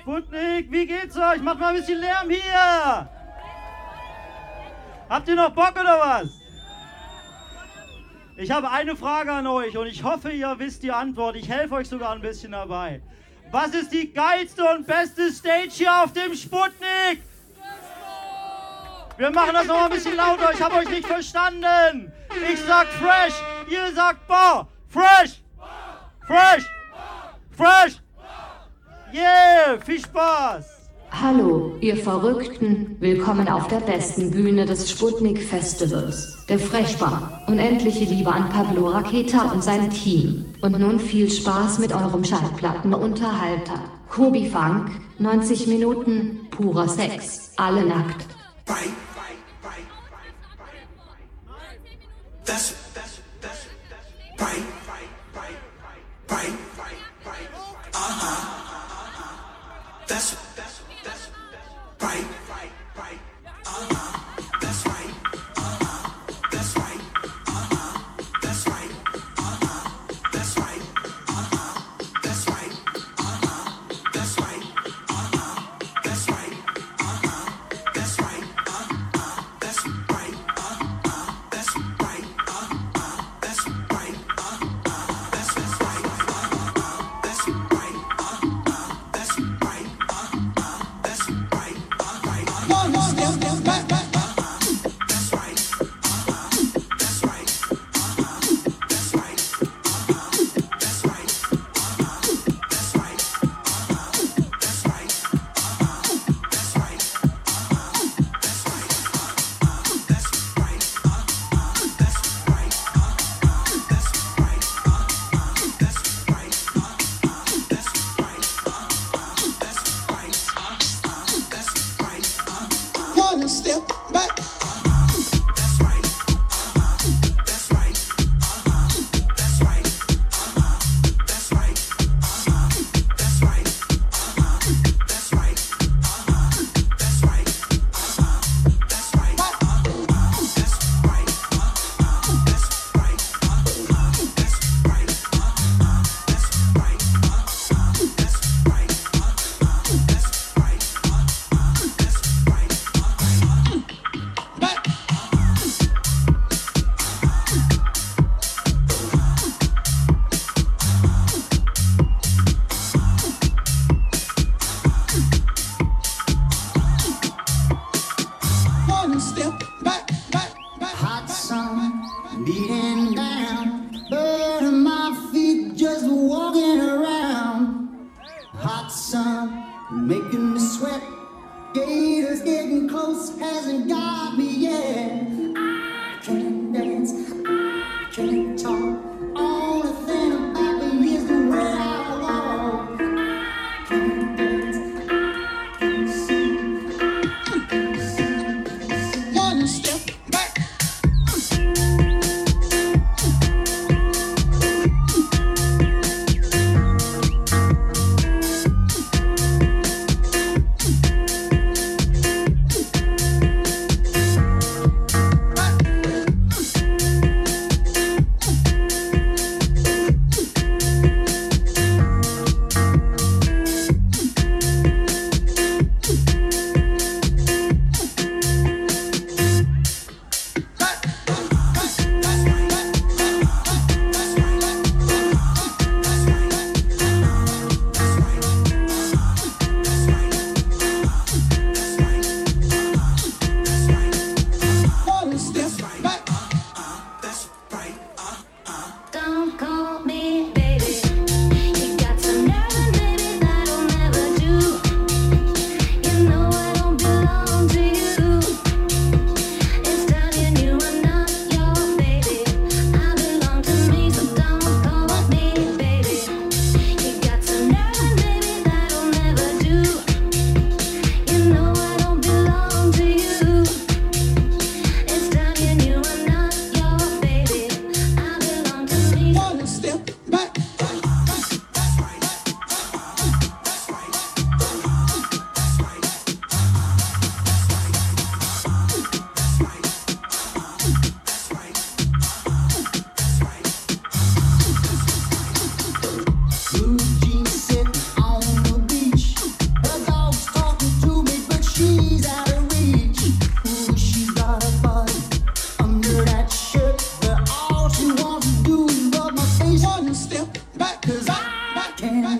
Sputnik, wie geht's euch? Macht mal ein bisschen Lärm hier! Habt ihr noch Bock oder was? Ich habe eine Frage an euch und ich hoffe, ihr wisst die Antwort. Ich helfe euch sogar ein bisschen dabei. Was ist die geilste und beste Stage hier auf dem Sputnik? Wir machen das noch ein bisschen lauter. Ich habe euch nicht verstanden. Ich sag fresh, ihr sagt bar. Fresh! Fresh! Fresh! Yeah, viel Spaß! Hallo, ihr Verrückten, willkommen auf der besten Bühne des Sputnik Festivals, der Freshbar. Unendliche Liebe an Pablo Raketa und sein Team. Und nun viel Spaß mit eurem Schallplattenunterhalter. Kobi Funk, 90 Minuten, purer Sex, alle nackt. Bye. That's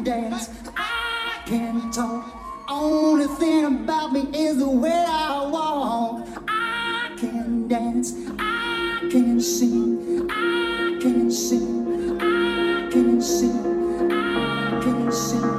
dance. I can talk. Only thing about me is the way I walk. I can dance. I can sing. I can sing. I can sing. I can sing.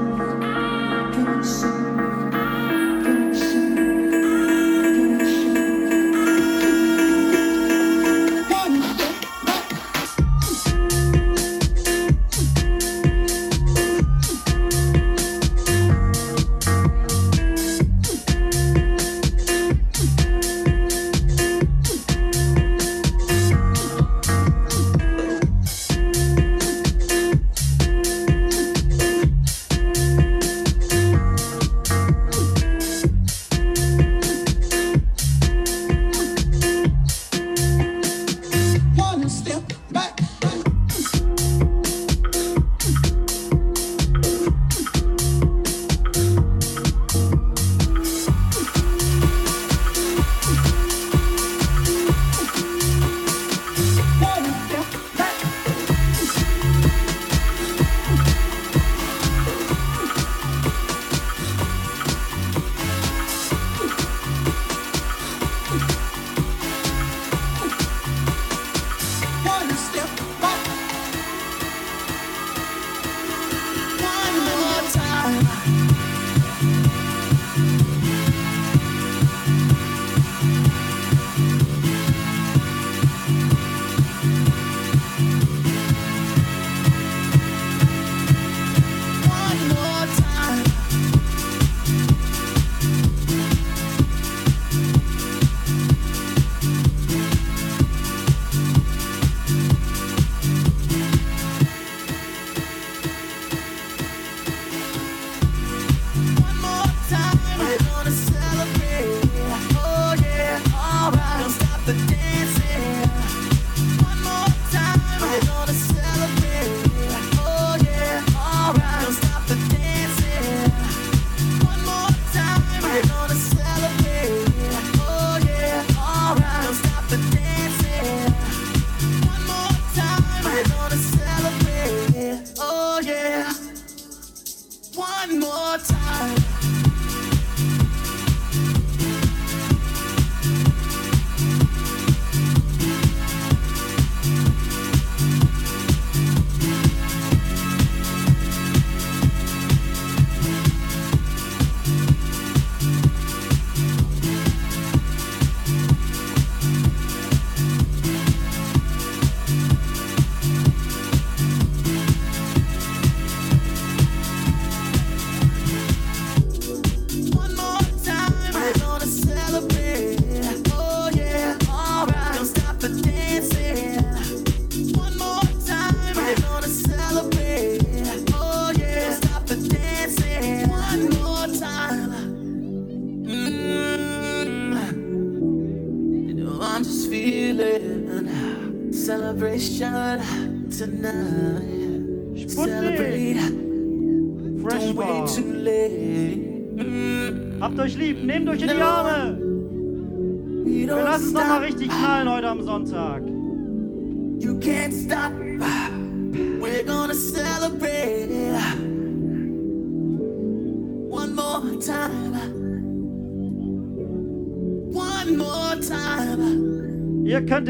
one more time.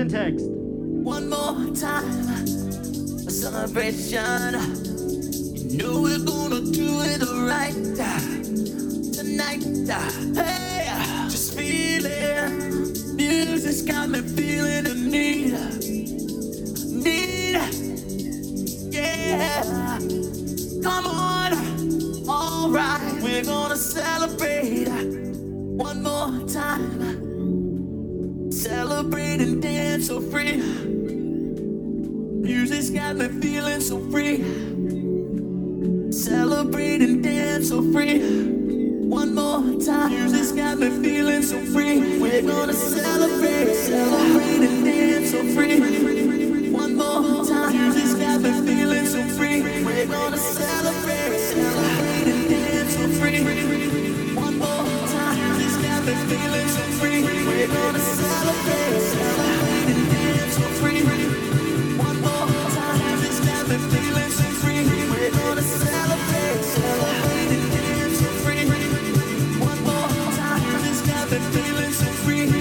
text. One more time, a celebration. and feeling so free.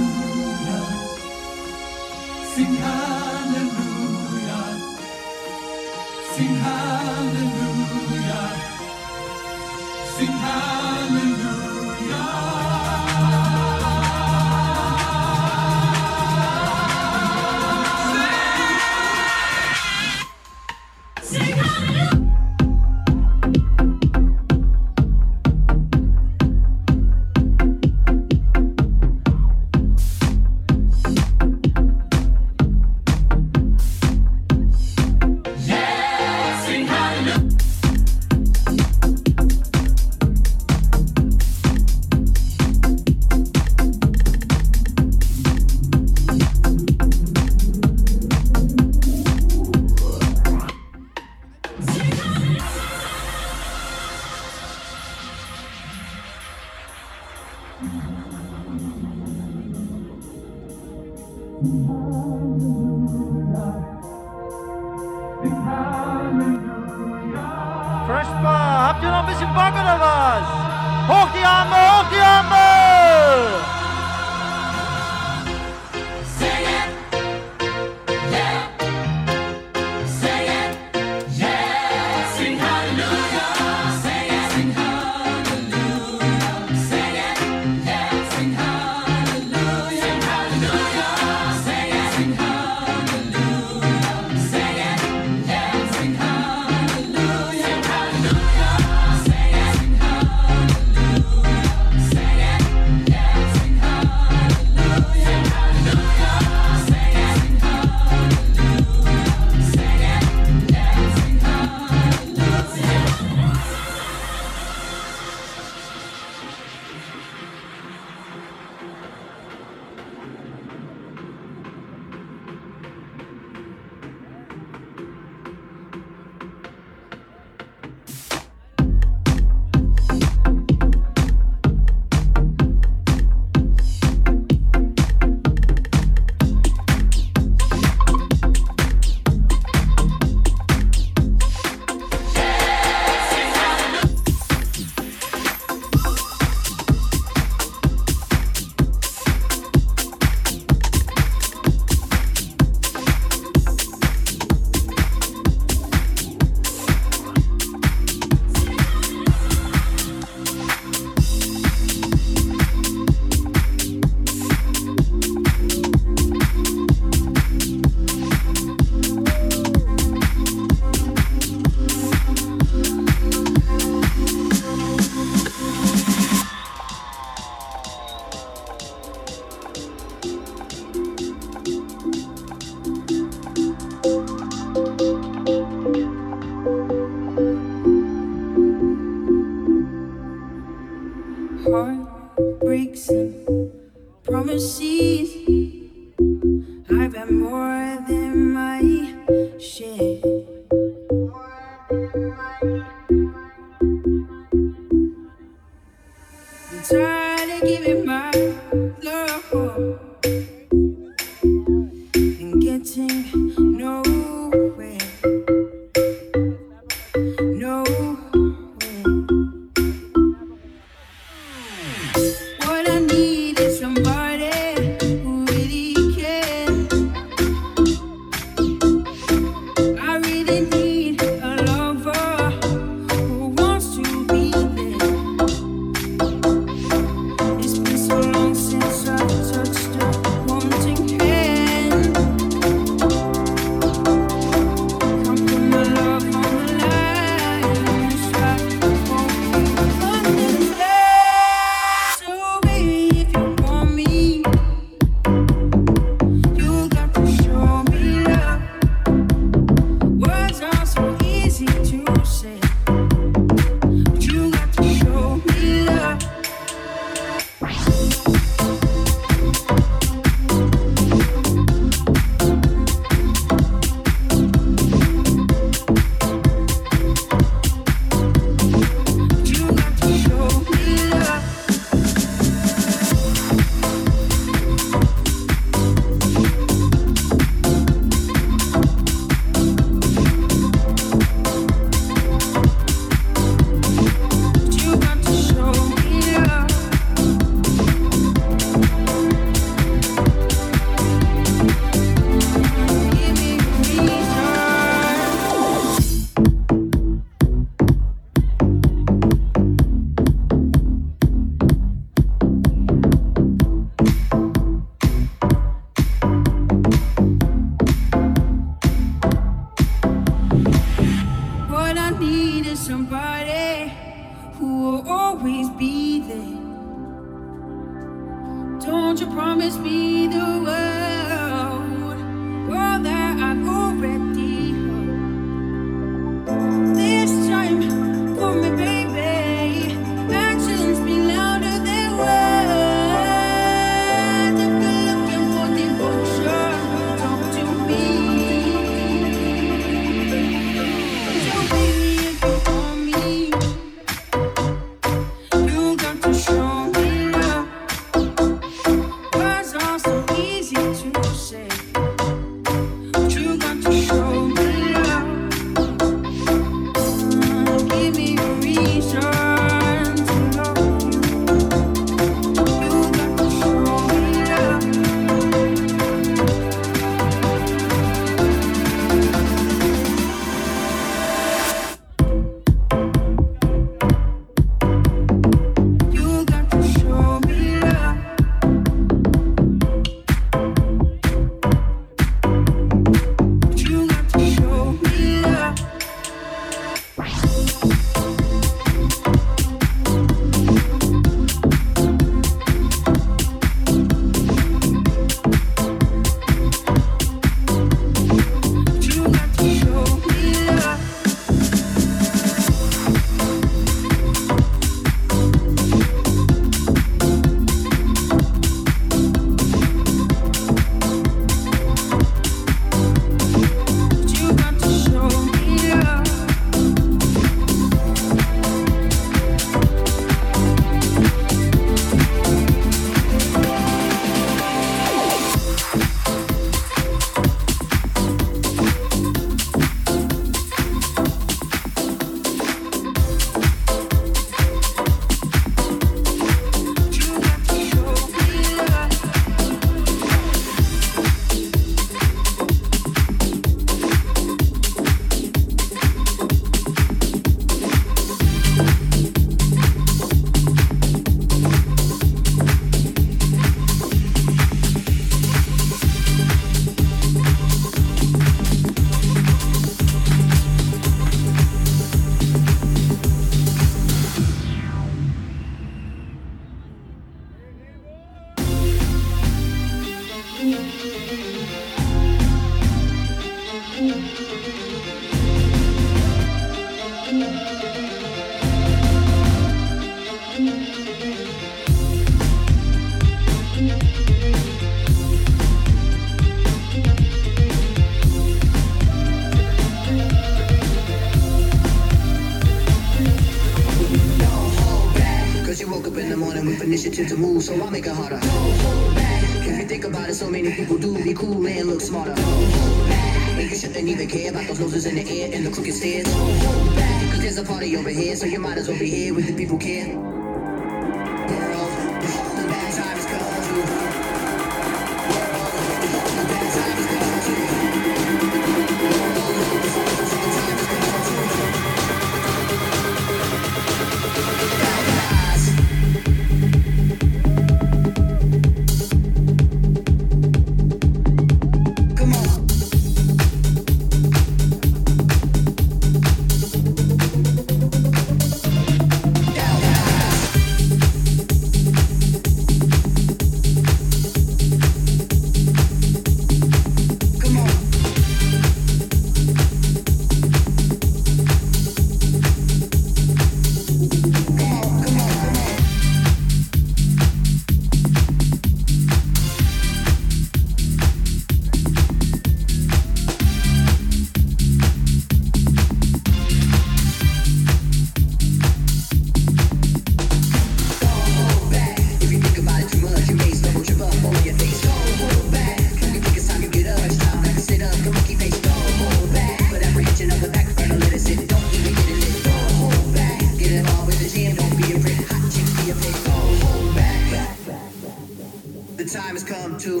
the time has come to.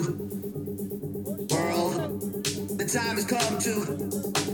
World, the time has come to.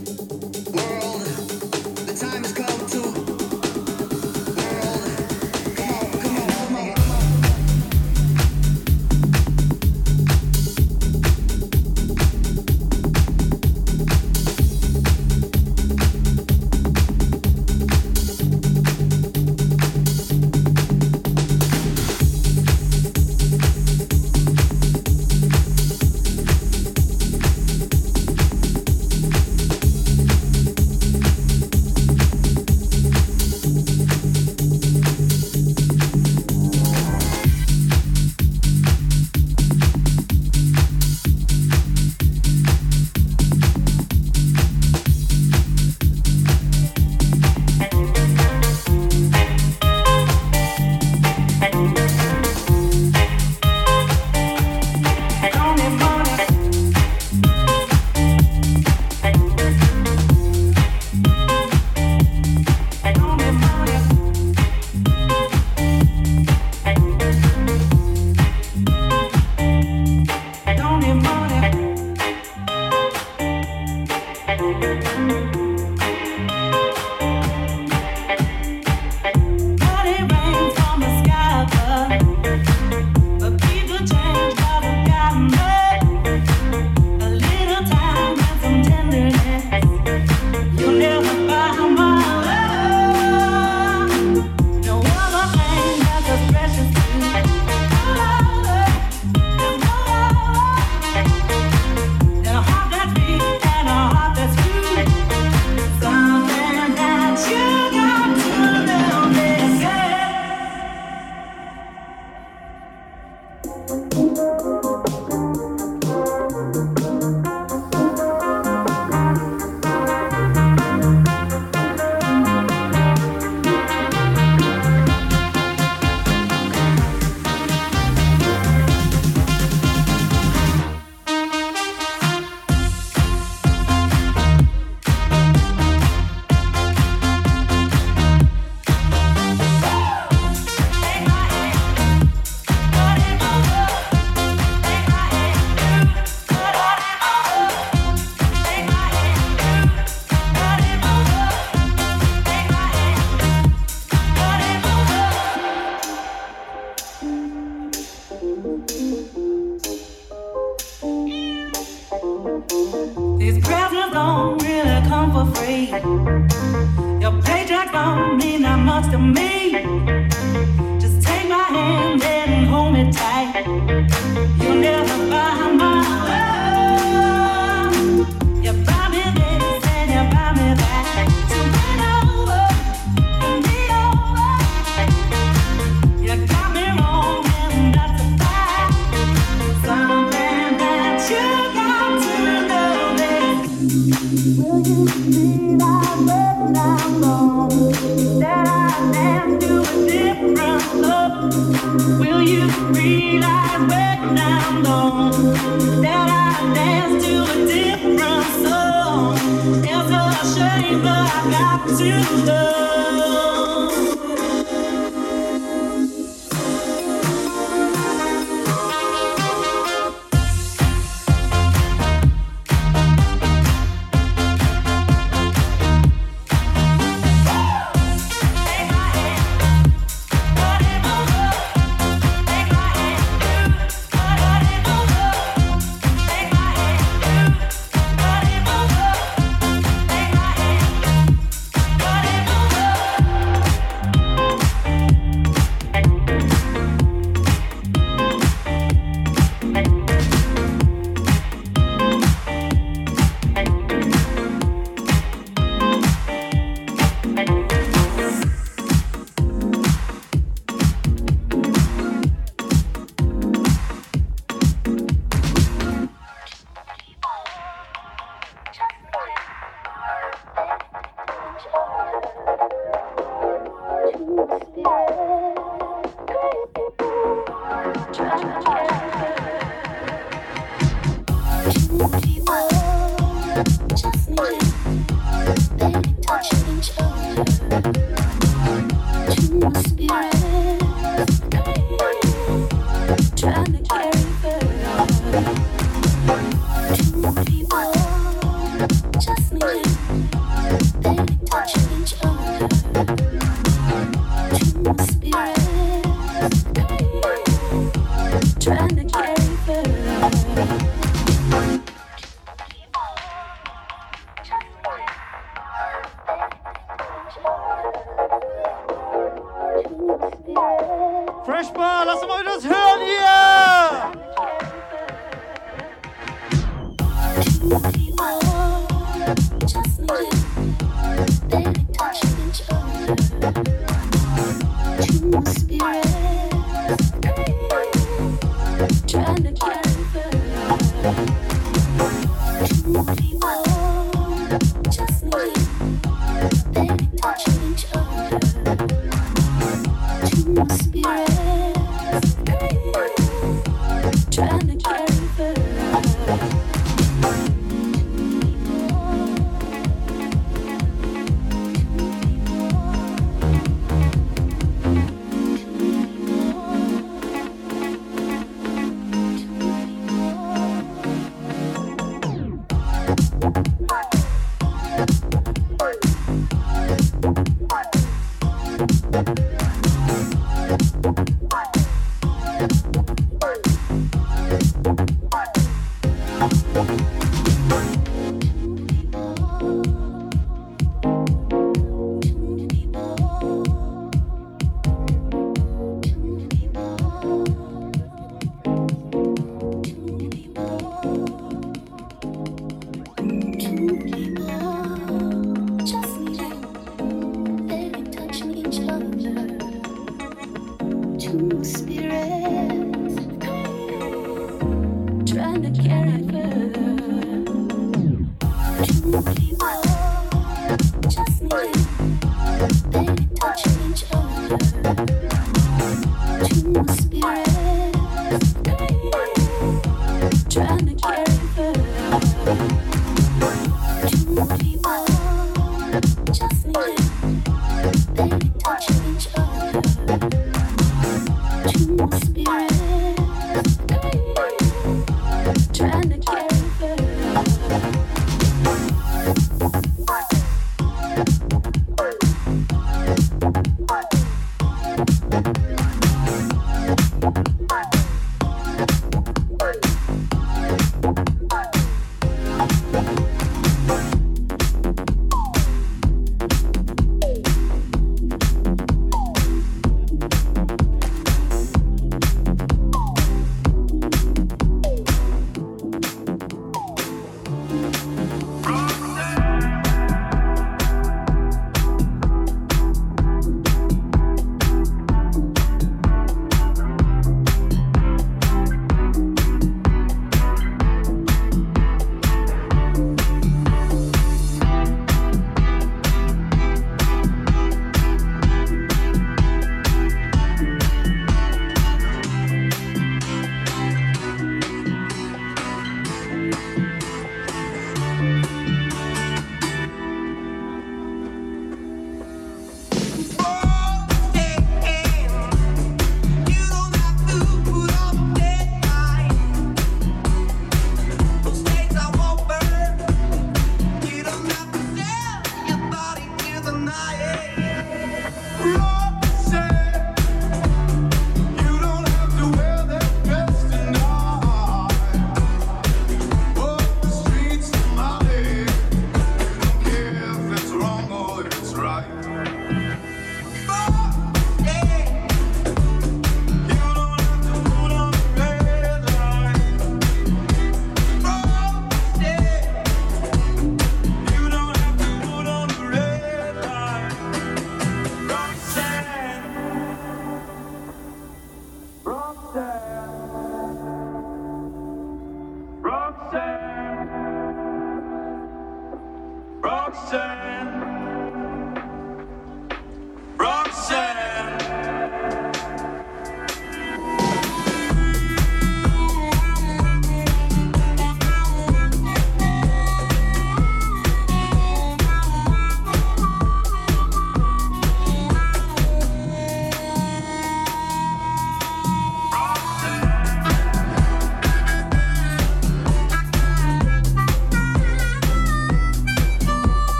Trying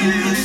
you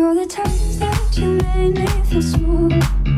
All the times that you made me feel small,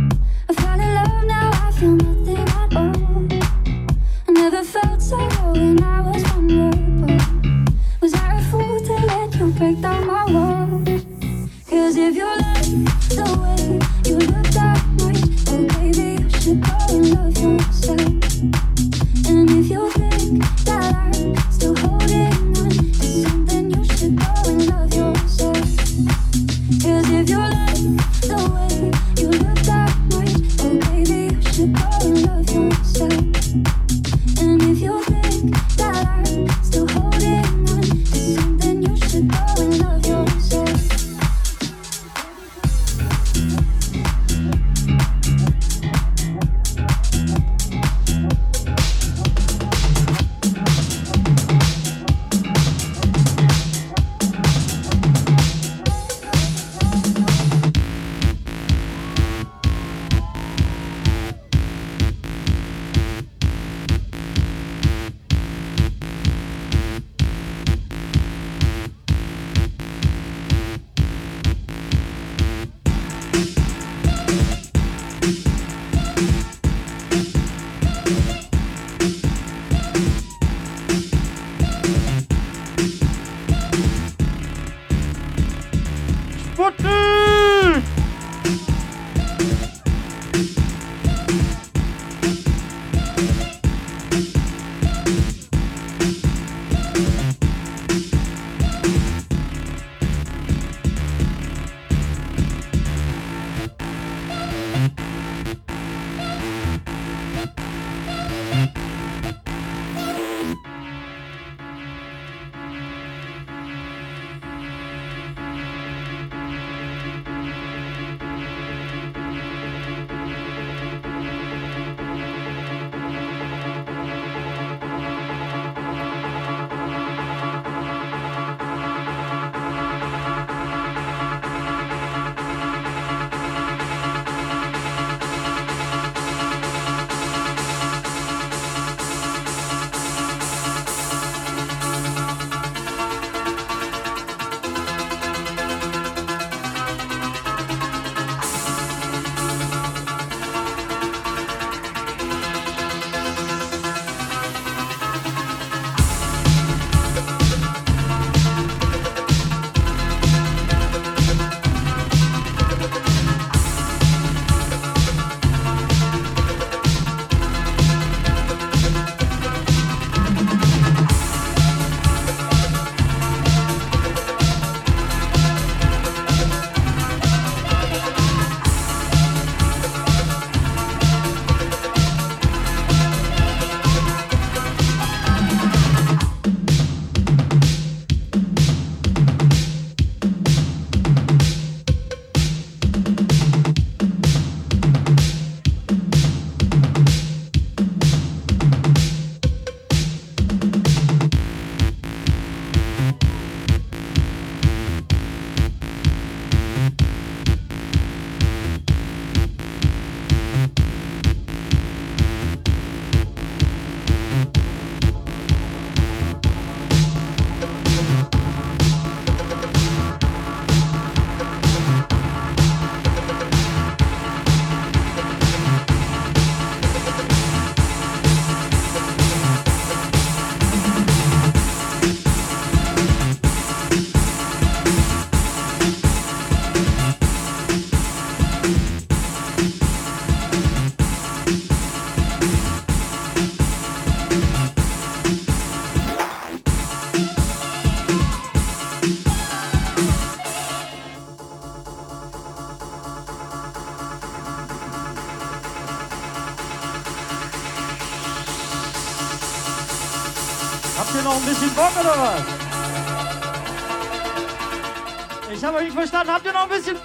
habe ich nicht verstanden. Habt ihr noch ein bisschen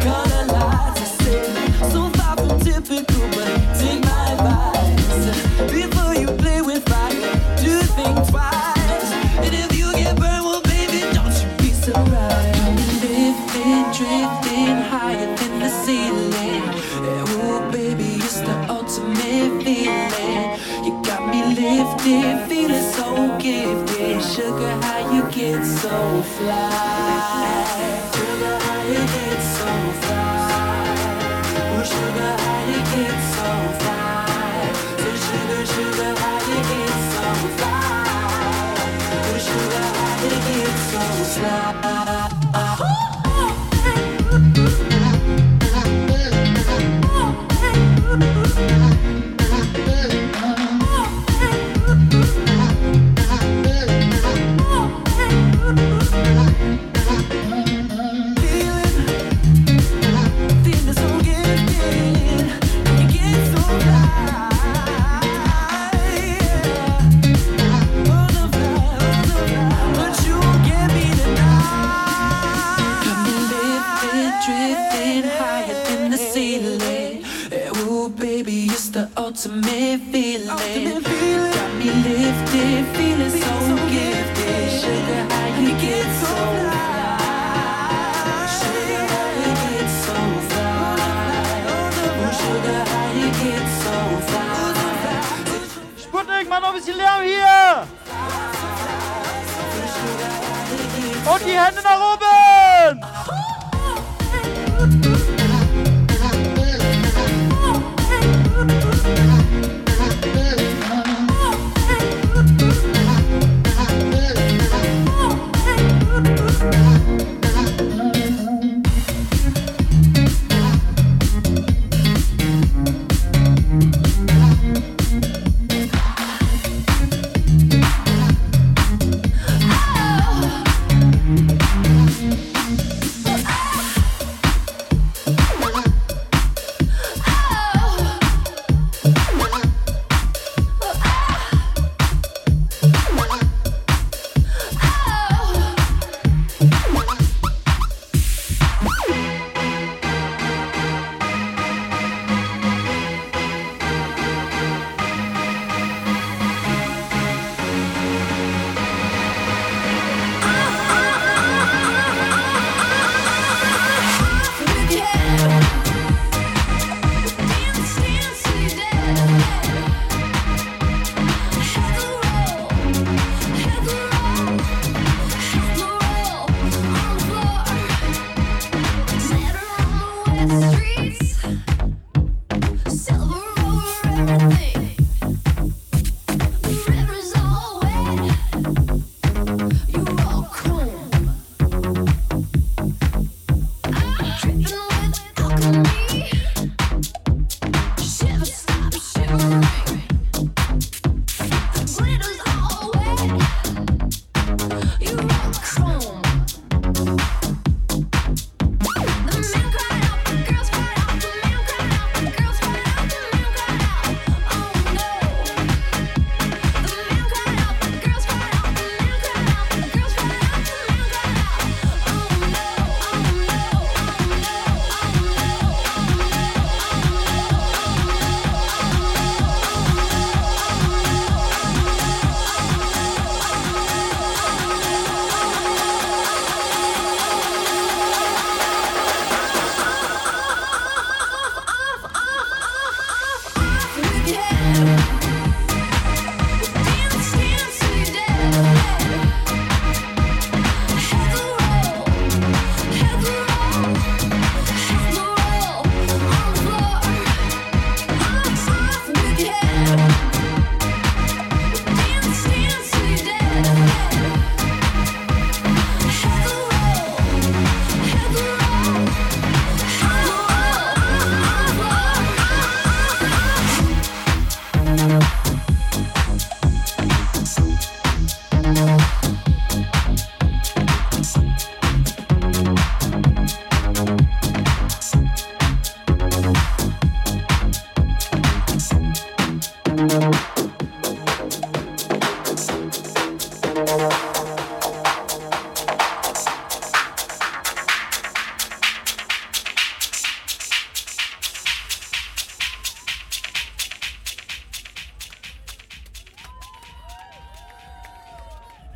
Gonna now